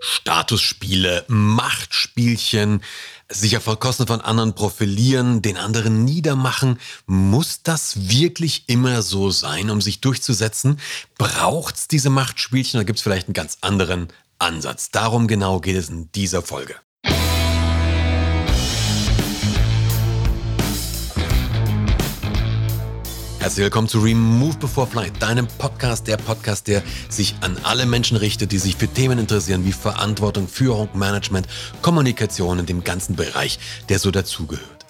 Statusspiele, Machtspielchen, sich auf Kosten von anderen profilieren, den anderen niedermachen. Muss das wirklich immer so sein, um sich durchzusetzen? Braucht es diese Machtspielchen oder gibt es vielleicht einen ganz anderen Ansatz? Darum genau geht es in dieser Folge. Herzlich willkommen zu Remove Before Flight, deinem Podcast, der Podcast, der sich an alle Menschen richtet, die sich für Themen interessieren wie Verantwortung, Führung, Management, Kommunikation und dem ganzen Bereich, der so dazugehört.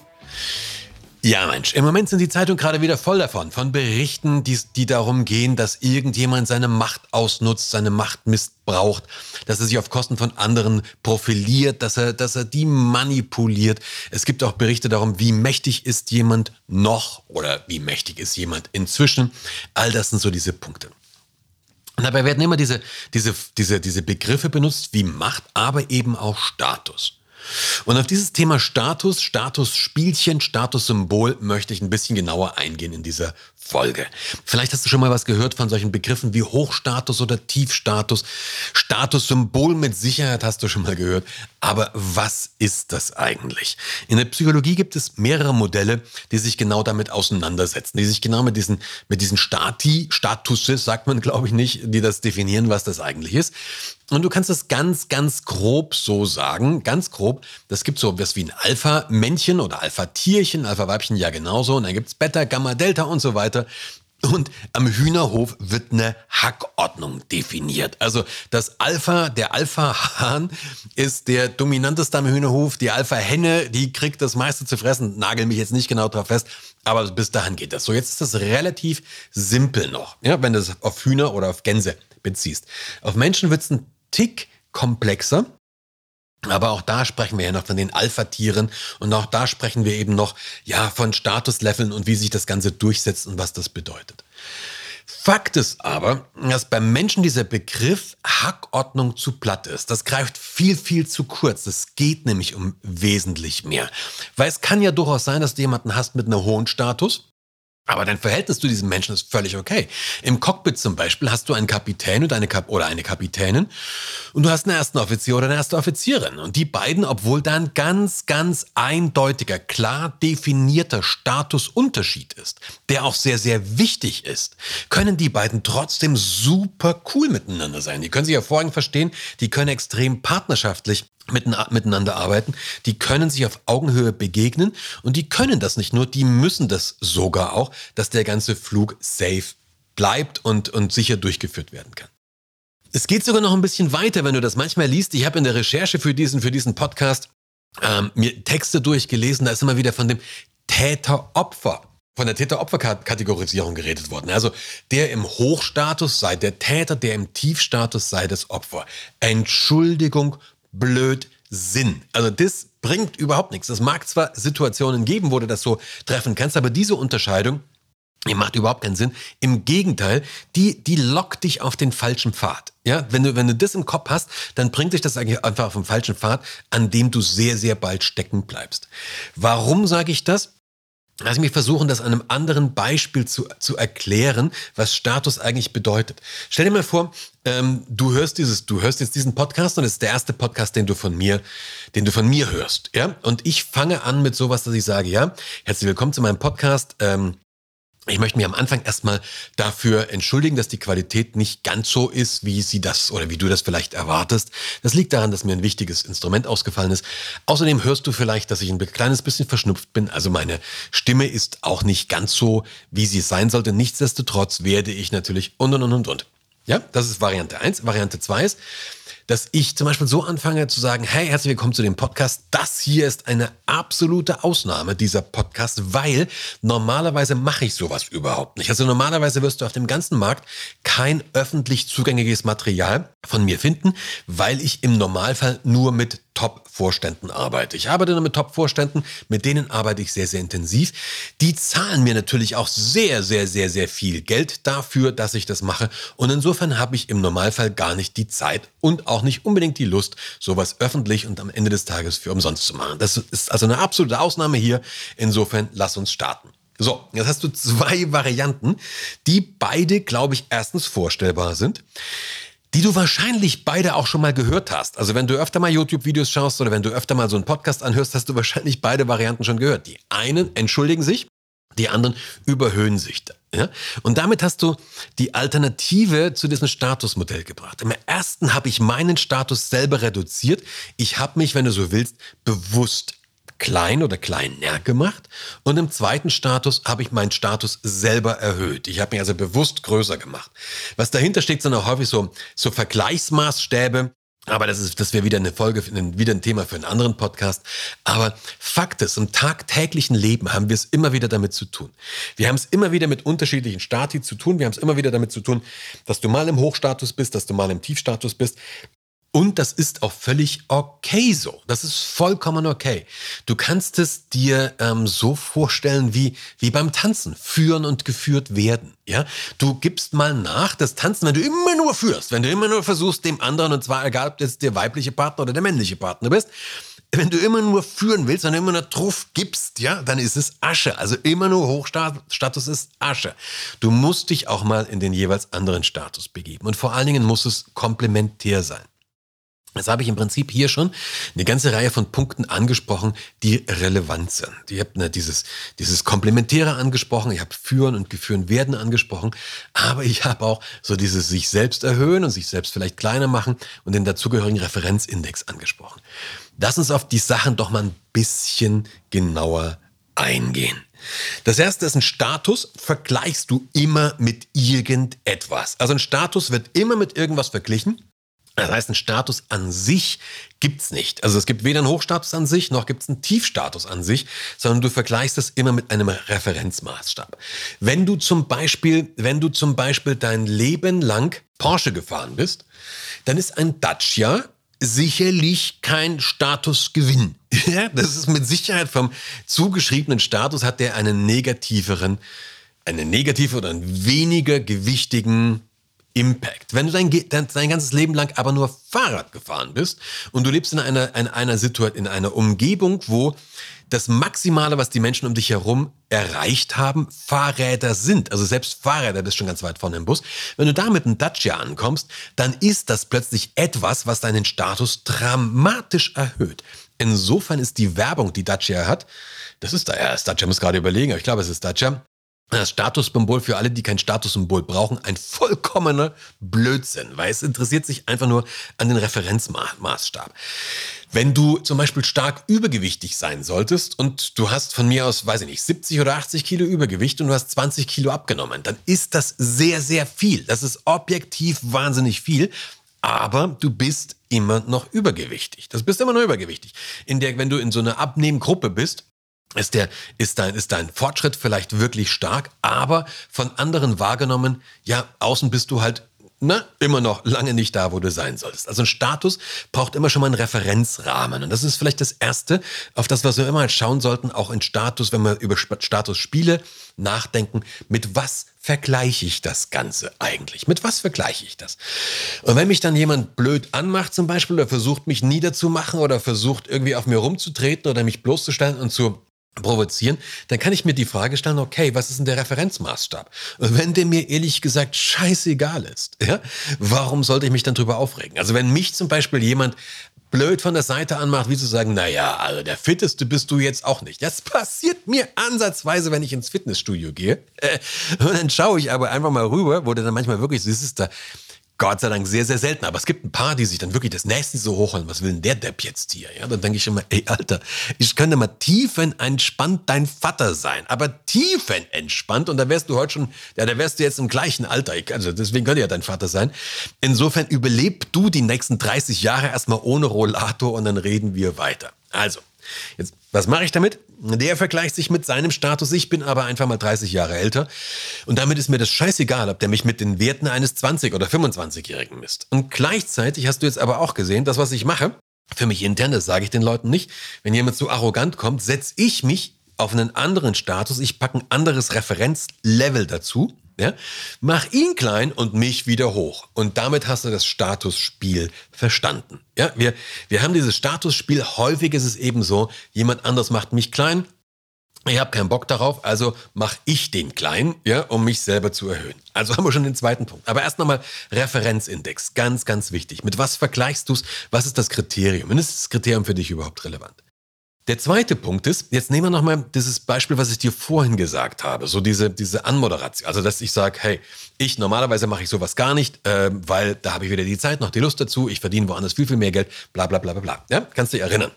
Ja, Mensch, im Moment sind die Zeitungen gerade wieder voll davon, von Berichten, die, die darum gehen, dass irgendjemand seine Macht ausnutzt, seine Macht missbraucht, dass er sich auf Kosten von anderen profiliert, dass er, dass er die manipuliert. Es gibt auch Berichte darum, wie mächtig ist jemand noch oder wie mächtig ist jemand inzwischen. All das sind so diese Punkte. Und dabei werden immer diese, diese, diese, diese Begriffe benutzt wie Macht, aber eben auch Status. Und auf dieses Thema Status, Statusspielchen, Statussymbol möchte ich ein bisschen genauer eingehen in dieser Folge. Vielleicht hast du schon mal was gehört von solchen Begriffen wie Hochstatus oder Tiefstatus. Statussymbol mit Sicherheit hast du schon mal gehört. Aber was ist das eigentlich? In der Psychologie gibt es mehrere Modelle, die sich genau damit auseinandersetzen, die sich genau mit diesen, mit diesen Stati, Statuses, sagt man glaube ich nicht, die das definieren, was das eigentlich ist. Und du kannst das ganz, ganz grob so sagen, ganz grob. Das gibt so etwas wie ein Alpha-Männchen oder Alpha-Tierchen, Alpha-Weibchen ja genauso. Und dann gibt's Beta, Gamma, Delta und so weiter weiter. Und am Hühnerhof wird eine Hackordnung definiert. Also das Alpha, der Alpha-Hahn ist der dominanteste am Hühnerhof. Die Alpha-Henne, die kriegt das meiste zu fressen. Nagel mich jetzt nicht genau drauf fest, aber bis dahin geht das. So, jetzt ist das relativ simpel noch, ja, wenn du es auf Hühner oder auf Gänse beziehst. Auf Menschen wird es ein Tick komplexer. Aber auch da sprechen wir ja noch von den Alpha-Tieren und auch da sprechen wir eben noch ja von Statusleveln und wie sich das Ganze durchsetzt und was das bedeutet. Fakt ist aber, dass beim Menschen dieser Begriff Hackordnung zu platt ist. Das greift viel, viel zu kurz. Es geht nämlich um wesentlich mehr. Weil es kann ja durchaus sein, dass du jemanden hast mit einem hohen Status aber dein Verhältnis zu diesem Menschen ist völlig okay. Im Cockpit zum Beispiel hast du einen Kapitän und eine Kap oder eine Kapitänin und du hast einen ersten Offizier oder eine erste Offizierin. Und die beiden, obwohl da ein ganz, ganz eindeutiger, klar definierter Statusunterschied ist, der auch sehr, sehr wichtig ist, können die beiden trotzdem super cool miteinander sein. Die können sich hervorragend verstehen, die können extrem partnerschaftlich miteinander arbeiten, die können sich auf Augenhöhe begegnen und die können das nicht nur, die müssen das sogar auch, dass der ganze Flug safe bleibt und, und sicher durchgeführt werden kann. Es geht sogar noch ein bisschen weiter, wenn du das manchmal liest. Ich habe in der Recherche für diesen, für diesen Podcast ähm, mir Texte durchgelesen, da ist immer wieder von dem Täter-Opfer von der Täter-Opfer-Kategorisierung geredet worden. Also der im Hochstatus sei der Täter, der im Tiefstatus sei das Opfer. Entschuldigung Blödsinn. Also das bringt überhaupt nichts. Es mag zwar Situationen geben, wo du das so treffen kannst, aber diese Unterscheidung, die macht überhaupt keinen Sinn. Im Gegenteil, die, die lockt dich auf den falschen Pfad. Ja, wenn du, wenn du das im Kopf hast, dann bringt dich das eigentlich einfach auf den falschen Pfad, an dem du sehr, sehr bald stecken bleibst. Warum sage ich das? Lass mich versuchen, das an einem anderen Beispiel zu, zu erklären, was Status eigentlich bedeutet. Stell dir mal vor, ähm, du hörst dieses, du hörst jetzt diesen Podcast und es ist der erste Podcast, den du von mir, den du von mir hörst, ja? Und ich fange an mit sowas, dass ich sage, ja, herzlich willkommen zu meinem Podcast. Ähm, ich möchte mich am Anfang erstmal dafür entschuldigen, dass die Qualität nicht ganz so ist, wie sie das oder wie du das vielleicht erwartest. Das liegt daran, dass mir ein wichtiges Instrument ausgefallen ist. Außerdem hörst du vielleicht, dass ich ein kleines bisschen verschnupft bin. Also meine Stimme ist auch nicht ganz so, wie sie sein sollte. Nichtsdestotrotz werde ich natürlich und und und und und. Ja, das ist Variante eins. Variante zwei ist, dass ich zum Beispiel so anfange zu sagen, hey, herzlich willkommen zu dem Podcast. Das hier ist eine absolute Ausnahme, dieser Podcast, weil normalerweise mache ich sowas überhaupt nicht. Also normalerweise wirst du auf dem ganzen Markt kein öffentlich zugängliches Material von mir finden, weil ich im Normalfall nur mit Top-Vorständen arbeite. Ich arbeite nur mit Top-Vorständen, mit denen arbeite ich sehr, sehr intensiv. Die zahlen mir natürlich auch sehr, sehr, sehr, sehr viel Geld dafür, dass ich das mache. Und insofern habe ich im Normalfall gar nicht die Zeit und auch nicht unbedingt die Lust, sowas öffentlich und am Ende des Tages für umsonst zu machen. Das ist also eine absolute Ausnahme hier. Insofern lass uns starten. So, jetzt hast du zwei Varianten, die beide, glaube ich, erstens vorstellbar sind. die du wahrscheinlich beide auch schon mal gehört hast. Also wenn du öfter mal YouTube-Videos schaust oder wenn du öfter mal so einen Podcast anhörst, hast du wahrscheinlich beide Varianten schon gehört. Die einen entschuldigen sich, die anderen überhöhen sich. Ja? Und damit hast du die Alternative zu diesem Statusmodell gebracht. Im ersten habe ich meinen Status selber reduziert. Ich habe mich, wenn du so willst, bewusst klein oder kleiner gemacht. Und im zweiten Status habe ich meinen Status selber erhöht. Ich habe mich also bewusst größer gemacht. Was dahinter steht, sind auch häufig so, so Vergleichsmaßstäbe. Aber das ist, das wäre wieder eine Folge, wieder ein Thema für einen anderen Podcast. Aber Fakt ist, im tagtäglichen Leben haben wir es immer wieder damit zu tun. Wir haben es immer wieder mit unterschiedlichen Stati zu tun. Wir haben es immer wieder damit zu tun, dass du mal im Hochstatus bist, dass du mal im Tiefstatus bist. Und das ist auch völlig okay so. Das ist vollkommen okay. Du kannst es dir ähm, so vorstellen wie, wie beim Tanzen. Führen und geführt werden. Ja, du gibst mal nach. Das Tanzen, wenn du immer nur führst, wenn du immer nur versuchst, dem anderen, und zwar egal, ob das der weibliche Partner oder der männliche Partner bist, wenn du immer nur führen willst, du immer nur Truff gibst, ja, dann ist es Asche. Also immer nur Hochstatus ist Asche. Du musst dich auch mal in den jeweils anderen Status begeben. Und vor allen Dingen muss es komplementär sein. Jetzt habe ich im Prinzip hier schon eine ganze Reihe von Punkten angesprochen, die relevant sind. Ich habe ne, dieses, dieses Komplementäre angesprochen, ich habe Führen und Geführen werden angesprochen, aber ich habe auch so dieses sich selbst erhöhen und sich selbst vielleicht kleiner machen und den dazugehörigen Referenzindex angesprochen. Lass uns auf die Sachen doch mal ein bisschen genauer eingehen. Das erste ist ein Status, vergleichst du immer mit irgendetwas. Also ein Status wird immer mit irgendwas verglichen. Das heißt, ein Status an sich gibt's nicht. Also es gibt weder einen Hochstatus an sich, noch gibt es einen Tiefstatus an sich, sondern du vergleichst es immer mit einem Referenzmaßstab. Wenn du zum Beispiel, wenn du zum Beispiel dein Leben lang Porsche gefahren bist, dann ist ein Dacia sicherlich kein Statusgewinn. Das ist mit Sicherheit vom zugeschriebenen Status hat der einen negativeren, eine negative oder einen weniger gewichtigen Impact. Wenn du dein, dein, ganzes Leben lang aber nur Fahrrad gefahren bist und du lebst in einer, in einer Situation, in einer Umgebung, wo das Maximale, was die Menschen um dich herum erreicht haben, Fahrräder sind. Also selbst Fahrräder bist schon ganz weit vorne im Bus. Wenn du da mit einem Dacia ankommst, dann ist das plötzlich etwas, was deinen Status dramatisch erhöht. Insofern ist die Werbung, die Dacia hat, das ist da, ja, das Dacia muss gerade überlegen, aber ich glaube, es ist Dacia, das Statussymbol für alle, die kein Statussymbol brauchen, ein vollkommener Blödsinn, weil es interessiert sich einfach nur an den Referenzmaßstab. Wenn du zum Beispiel stark übergewichtig sein solltest und du hast von mir aus, weiß ich nicht, 70 oder 80 Kilo Übergewicht und du hast 20 Kilo abgenommen, dann ist das sehr, sehr viel. Das ist objektiv wahnsinnig viel, aber du bist immer noch übergewichtig. Das bist immer noch übergewichtig. In der, wenn du in so einer Abnehmgruppe bist, ist, der, ist, dein, ist dein Fortschritt vielleicht wirklich stark, aber von anderen wahrgenommen, ja, außen bist du halt na, immer noch lange nicht da, wo du sein solltest. Also ein Status braucht immer schon mal einen Referenzrahmen. Und das ist vielleicht das Erste, auf das was wir immer schauen sollten, auch in Status, wenn wir über Statusspiele nachdenken. Mit was vergleiche ich das Ganze eigentlich? Mit was vergleiche ich das? Und wenn mich dann jemand blöd anmacht zum Beispiel oder versucht mich niederzumachen oder versucht irgendwie auf mir rumzutreten oder mich bloßzustellen und zu provozieren, dann kann ich mir die Frage stellen, okay, was ist denn der Referenzmaßstab? Wenn der mir ehrlich gesagt scheißegal ist, ja, warum sollte ich mich dann drüber aufregen? Also wenn mich zum Beispiel jemand blöd von der Seite anmacht, wie zu sagen, naja, also der Fitteste bist du jetzt auch nicht. Das passiert mir ansatzweise, wenn ich ins Fitnessstudio gehe. Äh, und dann schaue ich aber einfach mal rüber, wo der dann manchmal wirklich, das ist da, Gott sei Dank sehr, sehr selten. Aber es gibt ein paar, die sich dann wirklich das Nächste so hochholen. Was will denn der Depp jetzt hier? Ja, dann denke ich immer, ey, Alter, ich könnte mal tiefenentspannt dein Vater sein. Aber tiefenentspannt. Und da wärst du heute schon, ja, da wärst du jetzt im gleichen Alter. Also deswegen könnte ja dein Vater sein. Insofern überleb du die nächsten 30 Jahre erstmal ohne Rollator und dann reden wir weiter. Also, Jetzt, was mache ich damit? Der vergleicht sich mit seinem Status. Ich bin aber einfach mal 30 Jahre älter. Und damit ist mir das scheißegal, ob der mich mit den Werten eines 20- oder 25-Jährigen misst. Und gleichzeitig hast du jetzt aber auch gesehen, das, was ich mache, für mich intern, das sage ich den Leuten nicht. Wenn jemand zu arrogant kommt, setze ich mich auf einen anderen Status. Ich packe ein anderes Referenzlevel dazu ja? Mach ihn klein und mich wieder hoch. Und damit hast du das Statusspiel verstanden. Ja, wir, wir haben dieses Statusspiel. Häufig ist es eben so, jemand anders macht mich klein. ich habe keinen Bock darauf, also mache ich den klein, ja, um mich selber zu erhöhen. Also haben wir schon den zweiten Punkt. Aber erst nochmal Referenzindex, ganz, ganz wichtig. Mit was vergleichst du es? Was ist das Kriterium? Und ist das Kriterium für dich überhaupt relevant? Der zweite Punkt ist, jetzt nehmen wir nochmal dieses Beispiel, was ich dir vorhin gesagt habe, so diese, diese Anmoderation. Also, dass ich sage, hey, ich normalerweise mache ich sowas gar nicht, äh, weil da habe ich weder die Zeit noch die Lust dazu, ich verdiene woanders viel, viel mehr Geld, bla bla bla bla bla. Ja, kannst du dich erinnern.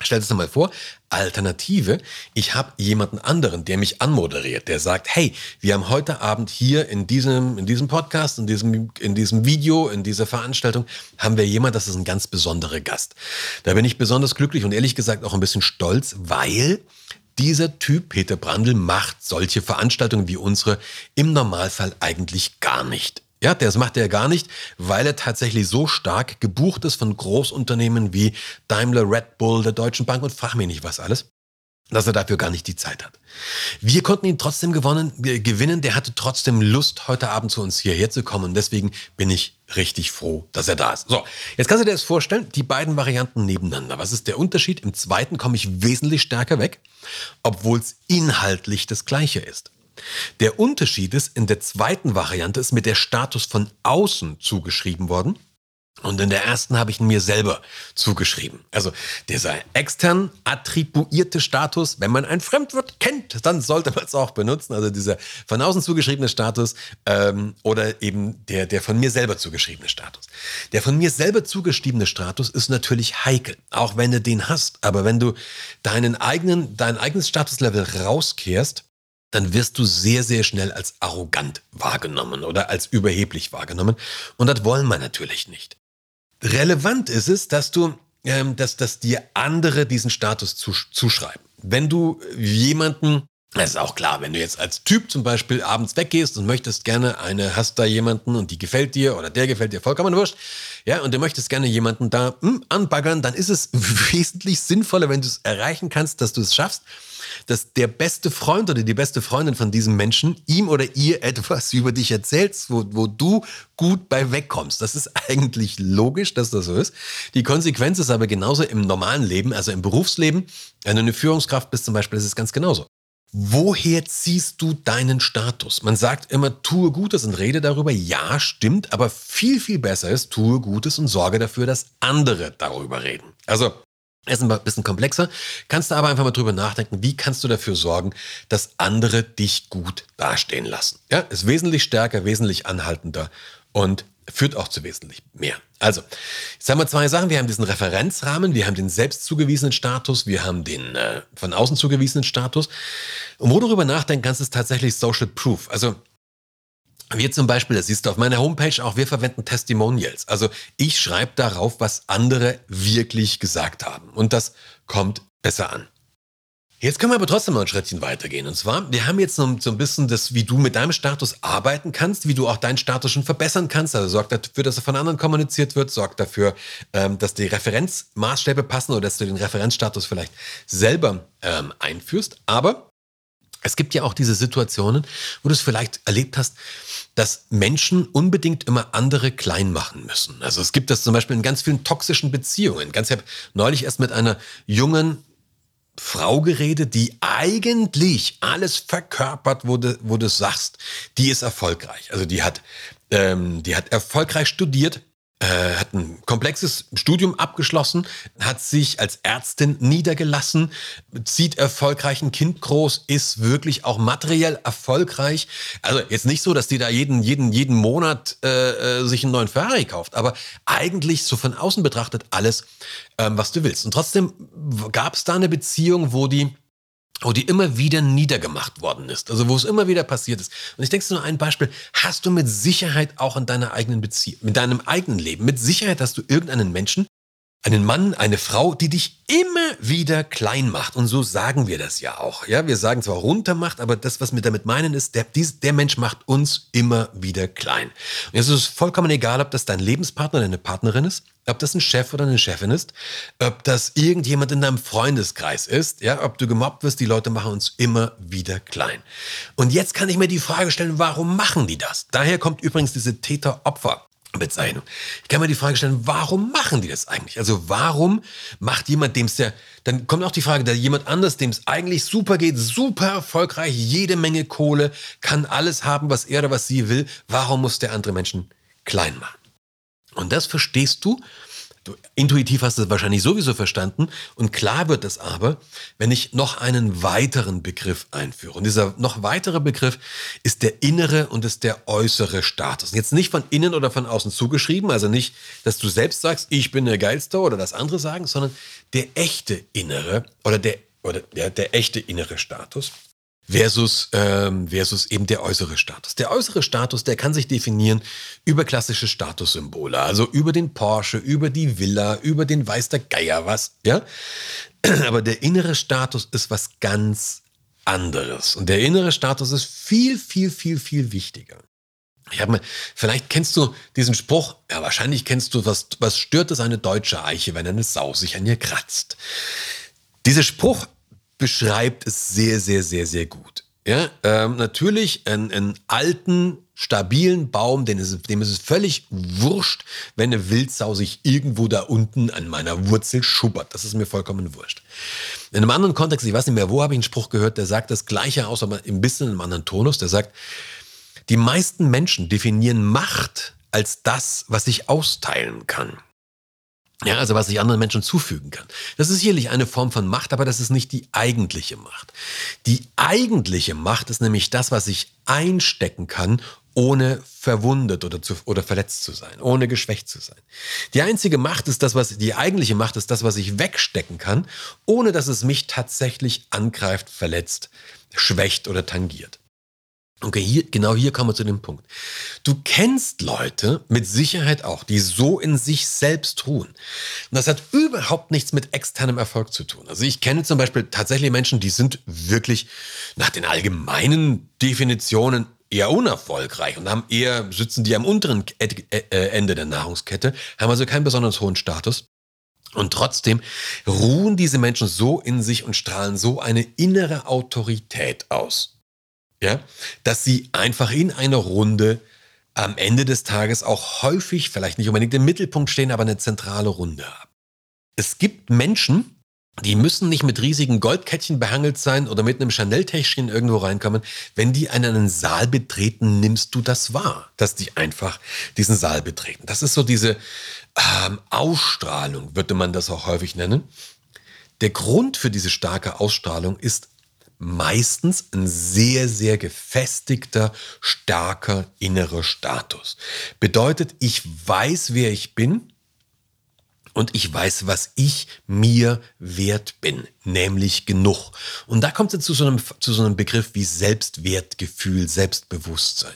Stell dir das mal vor, Alternative, ich habe jemanden anderen, der mich anmoderiert, der sagt, hey, wir haben heute Abend hier in diesem, in diesem Podcast, in diesem, in diesem Video, in dieser Veranstaltung, haben wir jemanden, das ist ein ganz besonderer Gast. Da bin ich besonders glücklich und ehrlich gesagt auch ein bisschen stolz, weil dieser Typ, Peter Brandl, macht solche Veranstaltungen wie unsere im Normalfall eigentlich gar nicht. Ja, das macht er gar nicht, weil er tatsächlich so stark gebucht ist von Großunternehmen wie Daimler, Red Bull, der Deutschen Bank und frag mich nicht was alles, dass er dafür gar nicht die Zeit hat. Wir konnten ihn trotzdem gewonnen, gewinnen. Der hatte trotzdem Lust, heute Abend zu uns hierher zu kommen. Und deswegen bin ich richtig froh, dass er da ist. So, jetzt kannst du dir das vorstellen, die beiden Varianten nebeneinander. Was ist der Unterschied? Im zweiten komme ich wesentlich stärker weg, obwohl es inhaltlich das gleiche ist. Der Unterschied ist, in der zweiten Variante ist mir der Status von außen zugeschrieben worden. Und in der ersten habe ich ihn mir selber zugeschrieben. Also dieser extern attribuierte Status, wenn man ein Fremdwort kennt, dann sollte man es auch benutzen. Also dieser von außen zugeschriebene Status ähm, oder eben der, der von mir selber zugeschriebene Status. Der von mir selber zugeschriebene Status ist natürlich heikel, auch wenn du den hast. Aber wenn du deinen eigenen, dein eigenes Statuslevel rauskehrst, dann wirst du sehr, sehr schnell als arrogant wahrgenommen oder als überheblich wahrgenommen. Und das wollen wir natürlich nicht. Relevant ist es, dass du, ähm, dass, dass dir andere diesen Status zuschreiben. Wenn du jemanden das ist auch klar, wenn du jetzt als Typ zum Beispiel abends weggehst und möchtest gerne eine, hast da jemanden und die gefällt dir oder der gefällt dir vollkommen wurscht, ja, und du möchtest gerne jemanden da hm, anbaggern, dann ist es wesentlich sinnvoller, wenn du es erreichen kannst, dass du es schaffst, dass der beste Freund oder die beste Freundin von diesem Menschen ihm oder ihr etwas über dich erzählt, wo, wo du gut bei wegkommst. Das ist eigentlich logisch, dass das so ist. Die Konsequenz ist aber genauso im normalen Leben, also im Berufsleben. Wenn du eine Führungskraft bist zum Beispiel, ist es ganz genauso. Woher ziehst du deinen Status? Man sagt immer, tue Gutes und rede darüber. Ja, stimmt, aber viel, viel besser ist, tue Gutes und sorge dafür, dass andere darüber reden. Also, ist ein bisschen komplexer. Kannst du aber einfach mal drüber nachdenken, wie kannst du dafür sorgen, dass andere dich gut dastehen lassen. Ja, ist wesentlich stärker, wesentlich anhaltender und führt auch zu wesentlich mehr. Also, jetzt haben wir zwei Sachen. Wir haben diesen Referenzrahmen, wir haben den selbst zugewiesenen Status, wir haben den äh, von außen zugewiesenen Status. Und wo du darüber nachdenken kannst, ist tatsächlich Social Proof. Also, wir zum Beispiel, das siehst du auf meiner Homepage auch, wir verwenden Testimonials. Also ich schreibe darauf, was andere wirklich gesagt haben. Und das kommt besser an. Jetzt können wir aber trotzdem mal ein Schrittchen weitergehen. Und zwar, wir haben jetzt so, ein bisschen das, wie du mit deinem Status arbeiten kannst, wie du auch deinen Status schon verbessern kannst. Also sorg dafür, dass er von anderen kommuniziert wird, sorg dafür, ähm, dass die Referenzmaßstäbe passen oder dass du den Referenzstatus vielleicht selber ähm, einführst. Aber es gibt ja auch diese Situationen, wo du es vielleicht erlebt hast, dass Menschen unbedingt immer andere klein machen müssen. Also es gibt das zum Beispiel in ganz vielen toxischen Beziehungen. Ganz ich habe neulich erst mit einer jungen Frau geredet, die eigentlich alles verkörpert, wo du, wo du sagst, die ist erfolgreich. Also die hat, ähm, die hat erfolgreich studiert, äh, hat ein komplexes Studium abgeschlossen, hat sich als Ärztin niedergelassen, zieht erfolgreich ein Kind groß, ist wirklich auch materiell erfolgreich. Also jetzt nicht so, dass die da jeden, jeden, jeden Monat äh, äh sich einen neuen Ferrari kauft, aber eigentlich so von außen betrachtet alles, ähm, was du willst. Und trotzdem gab es da eine Beziehung, wo die die immer wieder niedergemacht worden ist, also wo es immer wieder passiert ist. Und ich denke nur ein Beispiel, hast du mit Sicherheit auch in deiner eigenen Beziehung, mit deinem eigenen Leben, mit Sicherheit hast du irgendeinen Menschen, einen Mann, eine Frau, die dich immer wieder klein macht. Und so sagen wir das ja auch. Ja, wir sagen zwar runter macht, aber das, was wir damit meinen, ist, der, dies, der Mensch macht uns immer wieder klein. Und jetzt ist es vollkommen egal, ob das dein Lebenspartner oder deine Partnerin ist, ob das ein Chef oder eine Chefin ist, ob das irgendjemand in deinem Freundeskreis ist, ja, ob du gemobbt wirst, die Leute machen uns immer wieder klein. Und jetzt kann ich mir die Frage stellen, warum machen die das? Daher kommt übrigens diese Täter-Opfer Bezeichnung. Ich kann mir die Frage stellen, warum machen die das eigentlich? Also warum macht jemand, dem es ja, dann kommt auch die Frage, da jemand anders, dem es eigentlich super geht, super erfolgreich, jede Menge Kohle, kann alles haben, was er oder was sie will, warum muss der andere Menschen klein machen? Und das verstehst du, Du, intuitiv hast du es wahrscheinlich sowieso verstanden. Und klar wird es aber, wenn ich noch einen weiteren Begriff einführe. Und dieser noch weitere Begriff ist der innere und ist der äußere Status. Jetzt nicht von innen oder von außen zugeschrieben, also nicht, dass du selbst sagst, ich bin der Geilste oder das andere sagen, sondern der echte innere oder der, oder der, der echte innere Status versus, ähm, versus eben der äußere Status. Der äußere Status, der kann sich definieren über klassische Statussymbole, also über den Porsche, über die Villa, über den weiß der Geier was, ja. Aber der innere Status ist was ganz anderes. Und der innere Status ist viel, viel, viel, viel wichtiger. Ich habe mir, vielleicht kennst du diesen Spruch, ja, wahrscheinlich kennst du, was, was stört es eine deutsche Eiche, wenn eine Sau sich an ihr kratzt? Dieser Spruch beschreibt es sehr, sehr, sehr, sehr gut. Ja, ähm, natürlich einen, alten, stabilen Baum, dem ist, dem ist es völlig wurscht, wenn eine Wildsau sich irgendwo da unten an meiner Wurzel schubbert. Das ist mir vollkommen wurscht. In einem anderen Kontext, ich weiß nicht mehr, wo habe ich einen Spruch gehört, der sagt das Gleiche aus, aber ein bisschen in einem anderen Tonus. Der sagt, die meisten Menschen definieren Macht als das, was ich austeilen kann. Ja, also was ich anderen Menschen zufügen kann. Das ist sicherlich eine Form von Macht, aber das ist nicht die eigentliche Macht. Die eigentliche Macht ist nämlich das, was ich einstecken kann, ohne verwundet oder, zu, oder verletzt zu sein, ohne geschwächt zu sein. Die einzige Macht ist das, was, die eigentliche Macht ist das, was ich wegstecken kann, ohne dass es mich tatsächlich angreift, verletzt, schwächt oder tangiert. Okay, hier, genau hier kommen wir zu dem Punkt. Du kennst Leute mit Sicherheit auch, die so in sich selbst ruhen. Und das hat überhaupt nichts mit externem Erfolg zu tun. Also ich kenne zum Beispiel tatsächlich Menschen, die sind wirklich nach den allgemeinen Definitionen eher unerfolgreich und haben eher, sitzen die am unteren äh, äh, Ende der Nahrungskette, haben also keinen besonders hohen Status. Und trotzdem ruhen diese Menschen so in sich und strahlen so eine innere Autorität aus ja, dass sie einfach in einer Runde am Ende des Tages auch häufig, vielleicht nicht unbedingt im Mittelpunkt stehen, aber eine zentrale Runde haben. Es gibt Menschen, die müssen nicht mit riesigen Goldkettchen behangelt sein oder mit einem Chanel-Täschchen irgendwo reinkommen. Wenn die einen Saal betreten, nimmst du das wahr, dass die einfach diesen Saal betreten. Das ist so diese ähm, Ausstrahlung, würde man das auch häufig nennen. Der Grund für diese starke Ausstrahlung ist meistens ein sehr, sehr gefestigter, starker innerer Status. Bedeutet, ich weiß, wer ich bin und ich weiß, was ich mir wert bin, nämlich genug. Und da kommt es zu so einem, zu so einem Begriff wie Selbstwertgefühl, Selbstbewusstsein.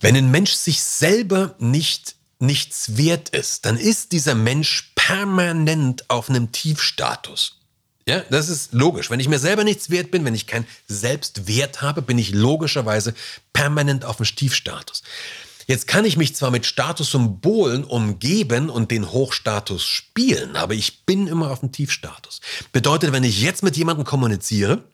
Wenn ein Mensch sich selber nicht nichts wert ist, dann ist dieser Mensch permanent auf einem Tiefstatus. Ja, das ist logisch. Wenn ich mir selber nichts wert bin, wenn ich keinen Selbstwert habe, bin ich logischerweise permanent auf dem Stiefstatus. Jetzt kann ich mich zwar mit Statussymbolen umgeben und den Hochstatus spielen, aber ich bin immer auf dem Tiefstatus. Bedeutet, wenn ich jetzt mit jemandem kommuniziere,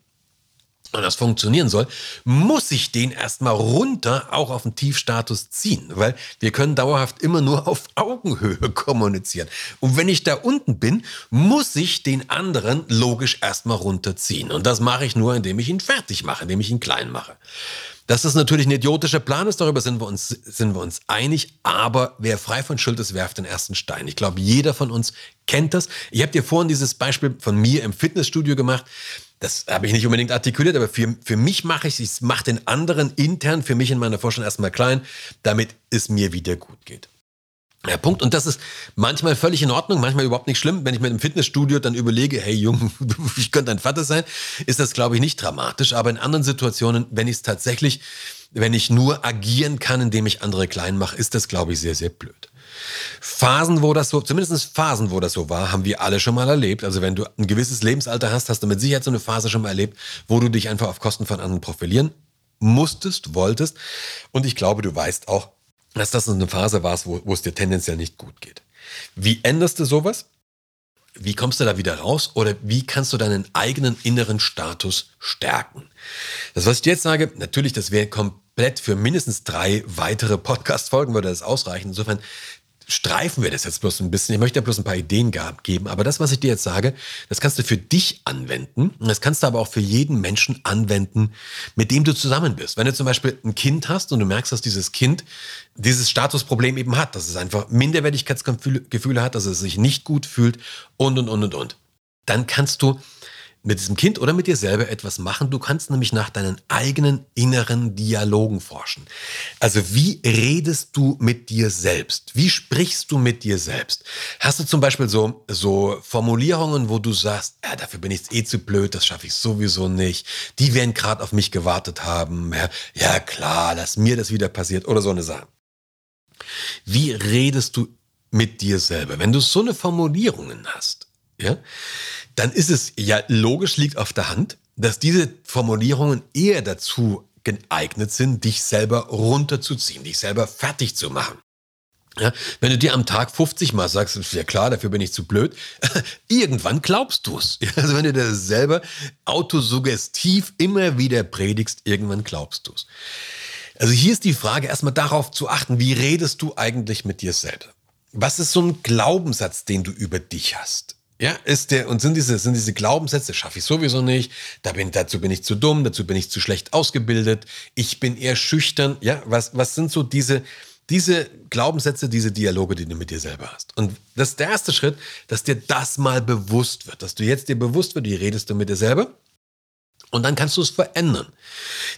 und das funktionieren soll, muss ich den erstmal runter auch auf den Tiefstatus ziehen, weil wir können dauerhaft immer nur auf Augenhöhe kommunizieren. Und wenn ich da unten bin, muss ich den anderen logisch erstmal runterziehen. Und das mache ich nur, indem ich ihn fertig mache, indem ich ihn klein mache. Dass das natürlich ein idiotischer Plan ist, darüber sind wir uns, sind wir uns einig. Aber wer frei von Schuld ist, werft den ersten Stein. Ich glaube, jeder von uns kennt das. Ich habe dir vorhin dieses Beispiel von mir im Fitnessstudio gemacht das habe ich nicht unbedingt artikuliert, aber für, für mich mache ich es, ich mache den anderen intern, für mich in meiner Vorstellung erstmal klein, damit es mir wieder gut geht. Ja, Punkt. Und das ist manchmal völlig in Ordnung, manchmal überhaupt nicht schlimm. Wenn ich mir im Fitnessstudio dann überlege, hey Junge, ich könnte dein Vater sein, ist das, glaube ich, nicht dramatisch. Aber in anderen Situationen, wenn ich es tatsächlich, wenn ich nur agieren kann, indem ich andere klein mache, ist das, glaube ich, sehr, sehr blöd. Phasen, wo das so, zumindest Phasen, wo das so war, haben wir alle schon mal erlebt. Also wenn du ein gewisses Lebensalter hast, hast du mit Sicherheit so eine Phase schon mal erlebt, wo du dich einfach auf Kosten von anderen profilieren musstest, wolltest. Und ich glaube, du weißt auch, dass das eine Phase war, wo, wo es dir tendenziell nicht gut geht. Wie änderst du sowas? Wie kommst du da wieder raus oder wie kannst du deinen eigenen inneren Status stärken? Das, was ich jetzt sage, natürlich, das wäre komplett für mindestens drei weitere Podcast-Folgen würde das ausreichen. Insofern streifen wir das jetzt bloß ein bisschen. Ich möchte ja bloß ein paar Ideen geben. Aber das, was ich dir jetzt sage, das kannst du für dich anwenden. Das kannst du aber auch für jeden Menschen anwenden, mit dem du zusammen bist. Wenn du zum Beispiel ein Kind hast und du merkst, dass dieses Kind dieses Statusproblem eben hat, dass es einfach Minderwertigkeitsgefühle hat, dass es sich nicht gut fühlt und, und, und, und, und. Dann kannst du mit diesem Kind oder mit dir selber etwas machen. Du kannst nämlich nach deinen eigenen inneren Dialogen forschen. Also wie redest du mit dir selbst? Wie sprichst du mit dir selbst? Hast du zum Beispiel so, so Formulierungen, wo du sagst, ja, dafür bin ich eh zu blöd, das schaffe ich sowieso nicht. Die werden gerade auf mich gewartet haben. Ja, ja klar, dass mir das wieder passiert oder so eine Sache. Wie redest du mit dir selber? Wenn du so eine Formulierungen hast, ja, dann ist es ja logisch, liegt auf der Hand, dass diese Formulierungen eher dazu geeignet sind, dich selber runterzuziehen, dich selber fertig zu machen. Ja, wenn du dir am Tag 50 Mal sagst, ja klar, dafür bin ich zu blöd, irgendwann glaubst du es. Also wenn du dir selber autosuggestiv immer wieder predigst, irgendwann glaubst du es. Also hier ist die Frage, erstmal darauf zu achten, wie redest du eigentlich mit dir selber? Was ist so ein Glaubenssatz, den du über dich hast? Ja, ist der, und sind diese, sind diese Glaubenssätze, schaffe ich sowieso nicht, da bin, dazu bin ich zu dumm, dazu bin ich zu schlecht ausgebildet, ich bin eher schüchtern. Ja, was, was sind so diese, diese Glaubenssätze, diese Dialoge, die du mit dir selber hast? Und das ist der erste Schritt, dass dir das mal bewusst wird, dass du jetzt dir bewusst wird, wie redest du mit dir selber? Und dann kannst du es verändern.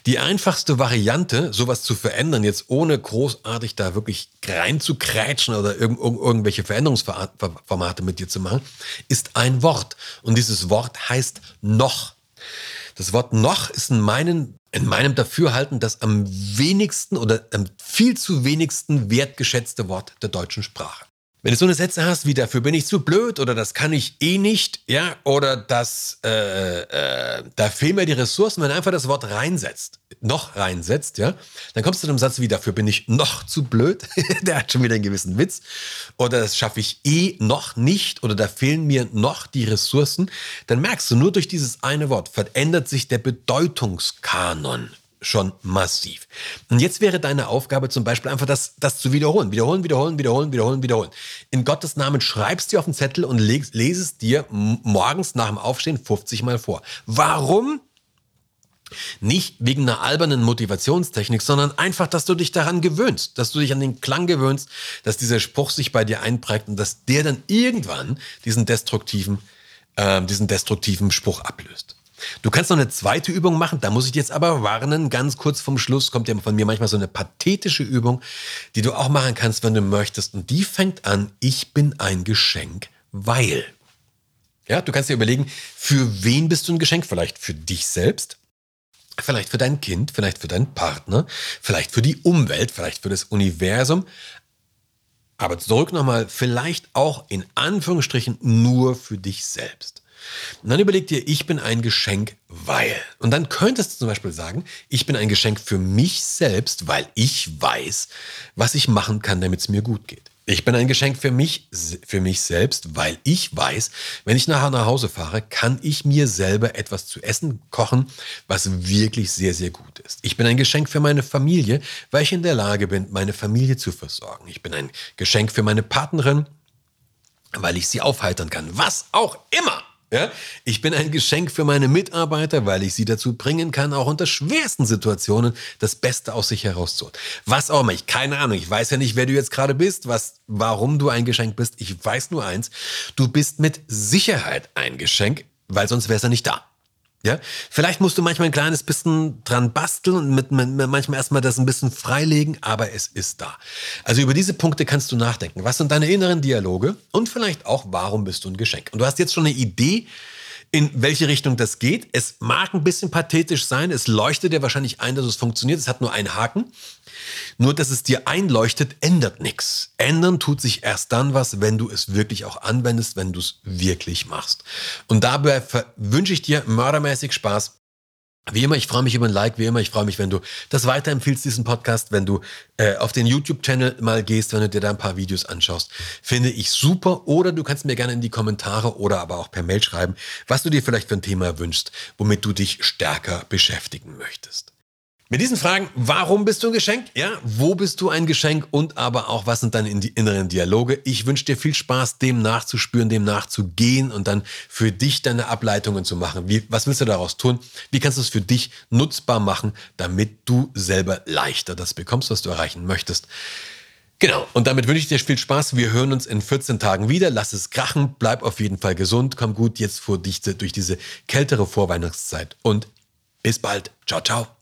Die einfachste Variante, sowas zu verändern, jetzt ohne großartig da wirklich reinzukrätschen oder irg irgendwelche Veränderungsformate mit dir zu machen, ist ein Wort. Und dieses Wort heißt noch. Das Wort noch ist in, meinen, in meinem Dafürhalten das am wenigsten oder am viel zu wenigsten wertgeschätzte Wort der deutschen Sprache. Wenn du so eine Sätze hast wie dafür bin ich zu blöd oder das kann ich eh nicht, ja, oder das, äh, äh, da fehlen mir die Ressourcen, wenn du einfach das Wort reinsetzt, noch reinsetzt, ja, dann kommst du zu einem Satz wie dafür bin ich noch zu blöd, der hat schon wieder einen gewissen Witz, oder das schaffe ich eh noch nicht, oder da fehlen mir noch die Ressourcen, dann merkst du, nur durch dieses eine Wort verändert sich der Bedeutungskanon schon massiv. Und jetzt wäre deine Aufgabe zum Beispiel einfach das, das zu wiederholen. Wiederholen, wiederholen, wiederholen, wiederholen, wiederholen. In Gottes Namen schreibst du auf den Zettel und lese es dir morgens nach dem Aufstehen 50 Mal vor. Warum? Nicht wegen einer albernen Motivationstechnik, sondern einfach, dass du dich daran gewöhnst, dass du dich an den Klang gewöhnst, dass dieser Spruch sich bei dir einprägt und dass der dann irgendwann diesen destruktiven, äh, diesen destruktiven Spruch ablöst. Du kannst noch eine zweite Übung machen, da muss ich jetzt aber warnen, ganz kurz vom Schluss kommt ja von mir manchmal so eine pathetische Übung, die du auch machen kannst, wenn du möchtest. Und die fängt an, ich bin ein Geschenk, weil. Ja, du kannst dir überlegen, für wen bist du ein Geschenk? Vielleicht für dich selbst, vielleicht für dein Kind, vielleicht für deinen Partner, vielleicht für die Umwelt, vielleicht für das Universum. Aber zurück nochmal, vielleicht auch in Anführungsstrichen nur für dich selbst. Und dann überleg dir, ich bin ein Geschenk, weil. Und dann könntest du zum Beispiel sagen, ich bin ein Geschenk für mich selbst, weil ich weiß, was ich machen kann, damit es mir gut geht. Ich bin ein Geschenk für mich, für mich selbst, weil ich weiß, wenn ich nachher nach Hause fahre, kann ich mir selber etwas zu essen kochen, was wirklich sehr, sehr gut ist. Ich bin ein Geschenk für meine Familie, weil ich in der Lage bin, meine Familie zu versorgen. Ich bin ein Geschenk für meine Partnerin, weil ich sie aufheitern kann. Was auch immer. Ja? Ich bin ein Geschenk für meine Mitarbeiter, weil ich sie dazu bringen kann, auch unter schwersten Situationen das Beste aus sich herauszuholen. Was auch immer, ich keine Ahnung, ich weiß ja nicht, wer du jetzt gerade bist, was, warum du ein Geschenk bist. Ich weiß nur eins, du bist mit Sicherheit ein Geschenk, weil sonst wärst du nicht da. Ja, vielleicht musst du manchmal ein kleines bisschen dran basteln und mit, mit, manchmal erstmal das ein bisschen freilegen, aber es ist da. Also über diese Punkte kannst du nachdenken. Was sind deine inneren Dialoge und vielleicht auch, warum bist du ein Geschenk? Und du hast jetzt schon eine Idee, in welche Richtung das geht. Es mag ein bisschen pathetisch sein, es leuchtet dir wahrscheinlich ein, dass es funktioniert. Es hat nur einen Haken. Nur, dass es dir einleuchtet, ändert nichts. Ändern tut sich erst dann was, wenn du es wirklich auch anwendest, wenn du es wirklich machst. Und dabei wünsche ich dir mördermäßig Spaß. Wie immer, ich freue mich über ein Like, wie immer, ich freue mich, wenn du das weiterempfiehlst, diesen Podcast, wenn du äh, auf den YouTube-Channel mal gehst, wenn du dir da ein paar Videos anschaust. Finde ich super. Oder du kannst mir gerne in die Kommentare oder aber auch per Mail schreiben, was du dir vielleicht für ein Thema wünschst, womit du dich stärker beschäftigen möchtest. Mit diesen Fragen, warum bist du ein Geschenk? Ja, wo bist du ein Geschenk? Und aber auch, was sind deine inneren Dialoge? Ich wünsche dir viel Spaß, dem nachzuspüren, dem nachzugehen und dann für dich deine Ableitungen zu machen. Wie, was willst du daraus tun? Wie kannst du es für dich nutzbar machen, damit du selber leichter das bekommst, was du erreichen möchtest? Genau, und damit wünsche ich dir viel Spaß. Wir hören uns in 14 Tagen wieder. Lass es krachen, bleib auf jeden Fall gesund, komm gut jetzt vor dich durch diese kältere Vorweihnachtszeit und bis bald. Ciao, ciao.